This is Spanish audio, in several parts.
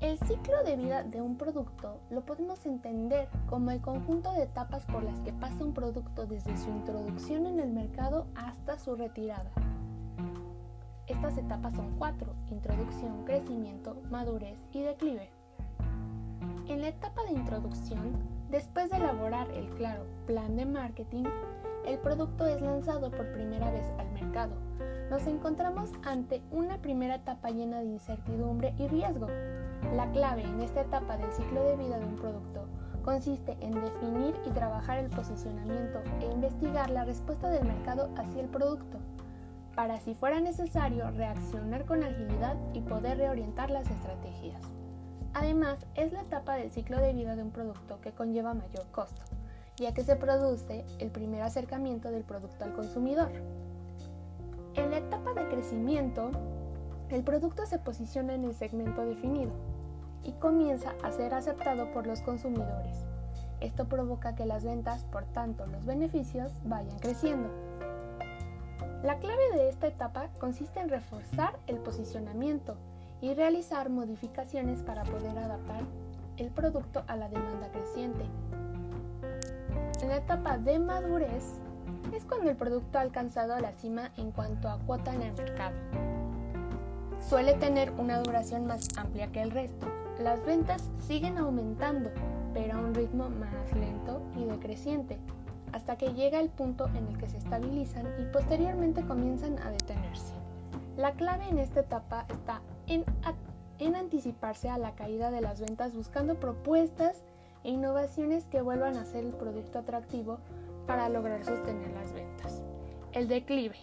El ciclo de vida de un producto lo podemos entender como el conjunto de etapas por las que pasa un producto desde su introducción en el mercado hasta su retirada. Estas etapas son cuatro, introducción, crecimiento, madurez y declive. En la etapa de introducción, después de elaborar el claro plan de marketing, el producto es lanzado por primera vez al mercado. Nos encontramos ante una primera etapa llena de incertidumbre y riesgo. La clave en esta etapa del ciclo de vida de un producto consiste en definir y trabajar el posicionamiento e investigar la respuesta del mercado hacia el producto, para si fuera necesario reaccionar con agilidad y poder reorientar las estrategias. Además, es la etapa del ciclo de vida de un producto que conlleva mayor costo, ya que se produce el primer acercamiento del producto al consumidor. En la etapa de crecimiento, el producto se posiciona en el segmento definido y comienza a ser aceptado por los consumidores. Esto provoca que las ventas, por tanto los beneficios, vayan creciendo. La clave de esta etapa consiste en reforzar el posicionamiento y realizar modificaciones para poder adaptar el producto a la demanda creciente. En la etapa de madurez el producto ha alcanzado la cima en cuanto a cuota en el mercado. Suele tener una duración más amplia que el resto. Las ventas siguen aumentando, pero a un ritmo más lento y decreciente, hasta que llega el punto en el que se estabilizan y posteriormente comienzan a detenerse. La clave en esta etapa está en, en anticiparse a la caída de las ventas buscando propuestas e innovaciones que vuelvan a ser el producto atractivo para lograr sostener las ventas. El declive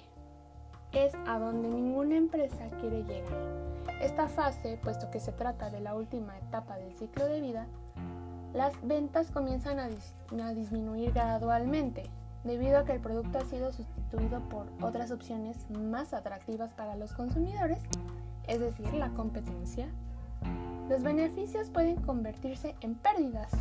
es a donde ninguna empresa quiere llegar. Esta fase, puesto que se trata de la última etapa del ciclo de vida, las ventas comienzan a, a, disminuir gradualmente, debido a que el producto ha sido sustituido por otras opciones más atractivas para los consumidores, es decir, la competencia, los beneficios pueden convertirse en pérdidas